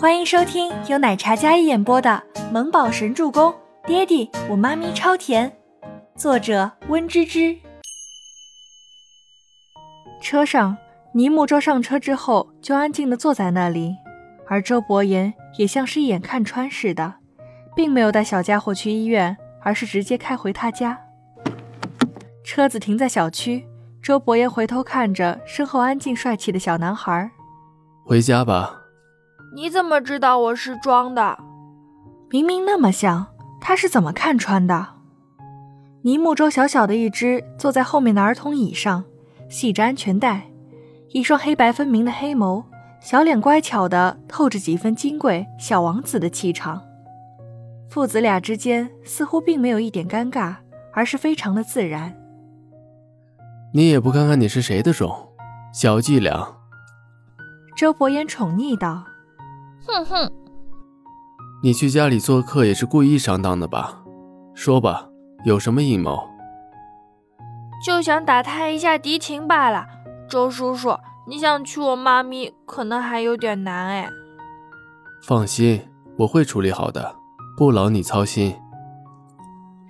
欢迎收听由奶茶嘉一演播的《萌宝神助攻》，爹地我妈咪超甜，作者温芝芝。车上，倪木舟上车之后就安静的坐在那里，而周伯言也像是一眼看穿似的，并没有带小家伙去医院，而是直接开回他家。车子停在小区，周伯言回头看着身后安静帅气的小男孩，回家吧。你怎么知道我是装的？明明那么像，他是怎么看穿的？尼木舟小小的一只坐在后面的儿童椅上，系着安全带，一双黑白分明的黑眸，小脸乖巧的透着几分金贵小王子的气场。父子俩之间似乎并没有一点尴尬，而是非常的自然。你也不看看你是谁的种，小伎俩。周伯言宠溺道。哼哼，你去家里做客也是故意上当的吧？说吧，有什么阴谋？就想打探一下敌情罢了。周叔叔，你想娶我妈咪，可能还有点难哎。放心，我会处理好的，不劳你操心。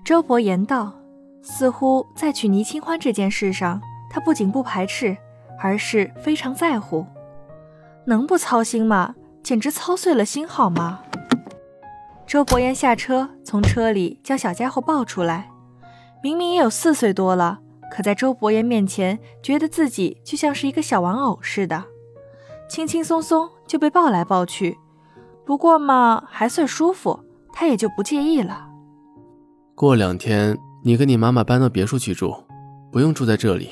周伯言道，似乎在娶倪清欢这件事上，他不仅不排斥，而是非常在乎。能不操心吗？简直操碎了心，好吗？周伯言下车，从车里将小家伙抱出来。明明也有四岁多了，可在周伯言面前，觉得自己就像是一个小玩偶似的，轻轻松松就被抱来抱去。不过嘛，还算舒服，他也就不介意了。过两天你跟你妈妈搬到别墅去住，不用住在这里。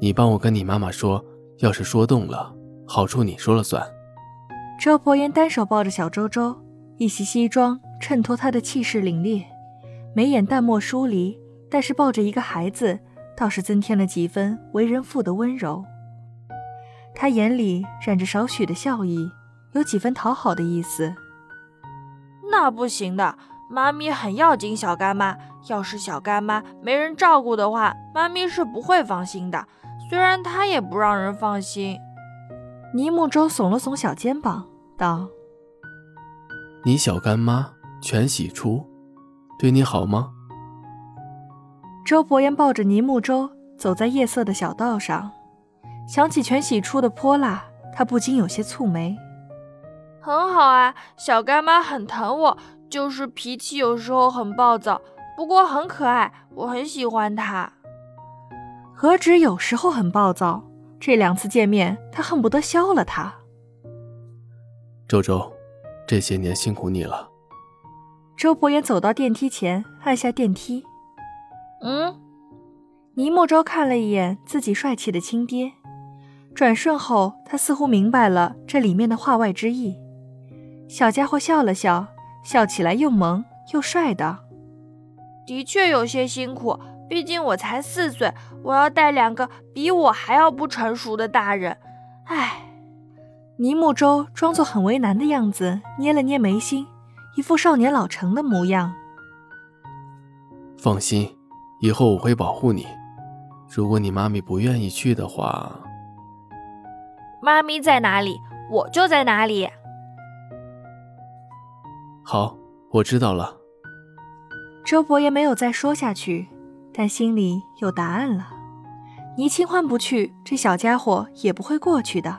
你帮我跟你妈妈说，要是说动了，好处你说了算。周伯言单手抱着小周周，一袭西装衬托他的气势凛冽，眉眼淡漠疏离，但是抱着一个孩子，倒是增添了几分为人父的温柔。他眼里染着少许的笑意，有几分讨好的意思。那不行的，妈咪很要紧小干妈，要是小干妈没人照顾的话，妈咪是不会放心的。虽然她也不让人放心。倪木舟耸了耸小肩膀，道：“你小干妈全喜初，对你好吗？”周伯言抱着倪木舟走在夜色的小道上，想起全喜初的泼辣，他不禁有些蹙眉。很好啊，小干妈很疼我，就是脾气有时候很暴躁，不过很可爱，我很喜欢她。何止有时候很暴躁？这两次见面，他恨不得削了他。周周，这些年辛苦你了。周伯言走到电梯前，按下电梯。嗯。倪莫舟看了一眼自己帅气的亲爹，转瞬后，他似乎明白了这里面的话外之意。小家伙笑了笑，笑起来又萌又帅的。的确有些辛苦。毕竟我才四岁，我要带两个比我还要不成熟的大人。唉，尼木舟装作很为难的样子，捏了捏眉心，一副少年老成的模样。放心，以后我会保护你。如果你妈咪不愿意去的话，妈咪在哪里，我就在哪里。好，我知道了。周伯言没有再说下去。但心里有答案了，倪清欢不去，这小家伙也不会过去的。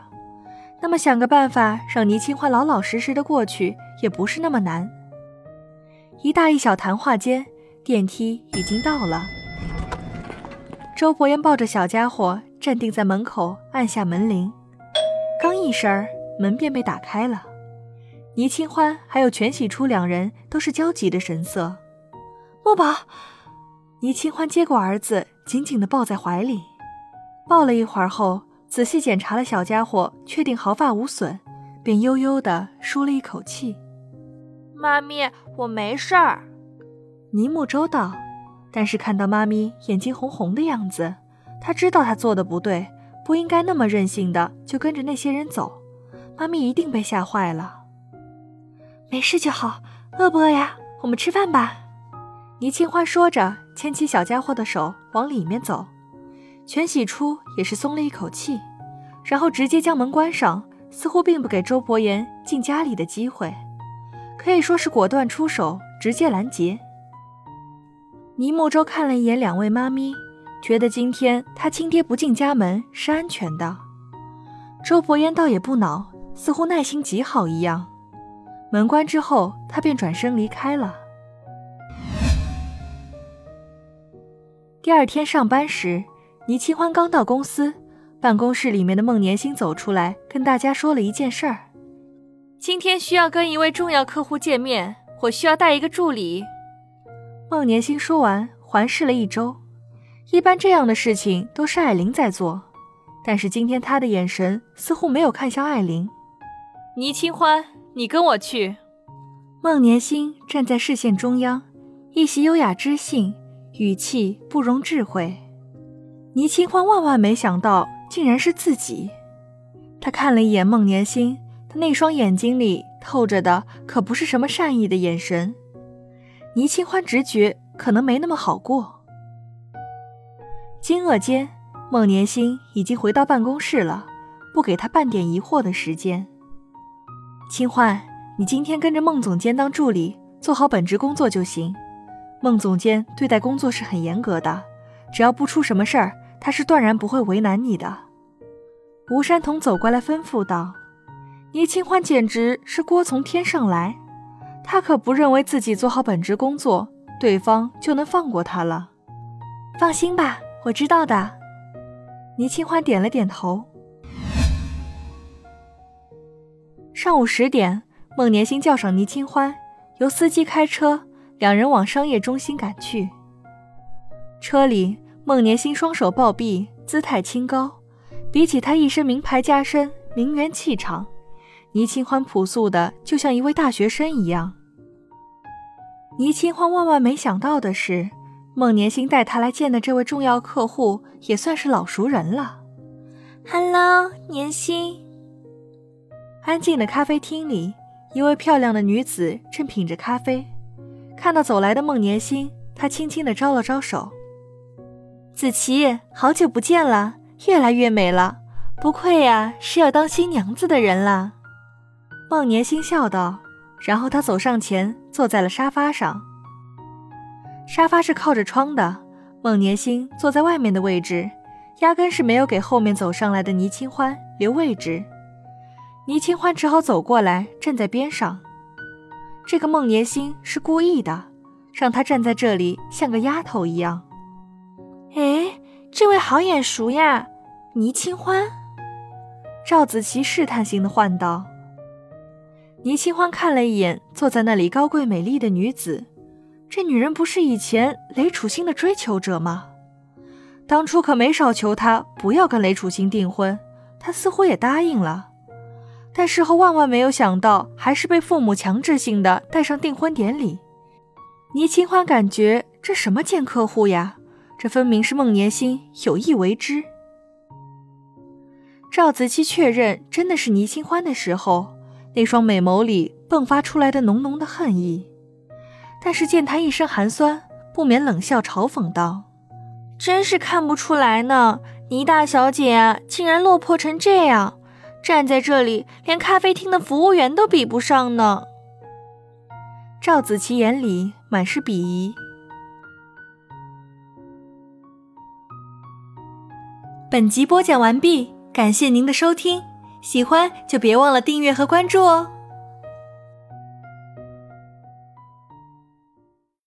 那么想个办法让倪清欢老老实实的过去，也不是那么难。一大一小谈话间，电梯已经到了。周伯言抱着小家伙站定在门口，按下门铃，刚一声儿，门便被打开了。倪清欢还有全喜初两人都是焦急的神色。墨宝。倪清欢接过儿子，紧紧地抱在怀里，抱了一会儿后，仔细检查了小家伙，确定毫发无损，便悠悠地舒了一口气。妈咪，我没事儿。倪木舟道，但是看到妈咪眼睛红红的样子，他知道他做的不对，不应该那么任性的就跟着那些人走，妈咪一定被吓坏了。没事就好，饿不饿呀？我们吃饭吧。倪清欢说着。牵起小家伙的手往里面走，全喜初也是松了一口气，然后直接将门关上，似乎并不给周伯言进家里的机会，可以说是果断出手，直接拦截。倪慕舟看了一眼两位妈咪，觉得今天他亲爹不进家门是安全的。周伯言倒也不恼，似乎耐心极好一样。门关之后，他便转身离开了。第二天上班时，倪清欢刚到公司，办公室里面的孟年星走出来，跟大家说了一件事儿：今天需要跟一位重要客户见面，我需要带一个助理。孟年星说完，环视了一周。一般这样的事情都是艾琳在做，但是今天他的眼神似乎没有看向艾琳。倪清欢，你跟我去。孟年星站在视线中央，一袭优雅知性。语气不容智慧，倪清欢万万没想到，竟然是自己。他看了一眼孟年星，他那双眼睛里透着的可不是什么善意的眼神。倪清欢直觉可能没那么好过。惊愕间，孟年星已经回到办公室了，不给他半点疑惑的时间。清欢，你今天跟着孟总监当助理，做好本职工作就行。孟总监对待工作是很严格的，只要不出什么事儿，他是断然不会为难你的。吴山童走过来吩咐道：“倪清欢简直是锅从天上来，他可不认为自己做好本职工作，对方就能放过他了。放心吧，我知道的。”倪清欢点了点头。上午十点，孟年星叫上倪清欢，由司机开车。两人往商业中心赶去。车里，孟年星双手抱臂，姿态清高。比起他一身名牌加身、名媛气场，倪清欢朴素的就像一位大学生一样。倪清欢万万没想到的是，孟年星带他来见的这位重要客户也算是老熟人了。Hello，年星。安静的咖啡厅里，一位漂亮的女子正品着咖啡。看到走来的孟年星，他轻轻地招了招手：“子琪，好久不见了，越来越美了，不愧呀是要当新娘子的人了。”孟年星笑道，然后他走上前，坐在了沙发上。沙发是靠着窗的，孟年星坐在外面的位置，压根是没有给后面走上来的倪清欢留位置。倪清欢只好走过来，站在边上。这个孟年星是故意的，让他站在这里像个丫头一样。哎，这位好眼熟呀，倪清欢。赵子琪试探性的唤道。倪清欢看了一眼坐在那里高贵美丽的女子，这女人不是以前雷楚星的追求者吗？当初可没少求她不要跟雷楚星订婚，她似乎也答应了。但事后万万没有想到，还是被父母强制性的带上订婚典礼。倪清欢感觉这什么贱客户呀？这分明是孟年心有意为之。赵子期确认真的是倪清欢的时候，那双美眸里迸发出来的浓浓的恨意。但是见他一身寒酸，不免冷笑嘲讽道：“真是看不出来呢，倪大小姐，竟然落魄成这样。”站在这里，连咖啡厅的服务员都比不上呢。赵子琪眼里满是鄙夷。本集播讲完毕，感谢您的收听，喜欢就别忘了订阅和关注哦。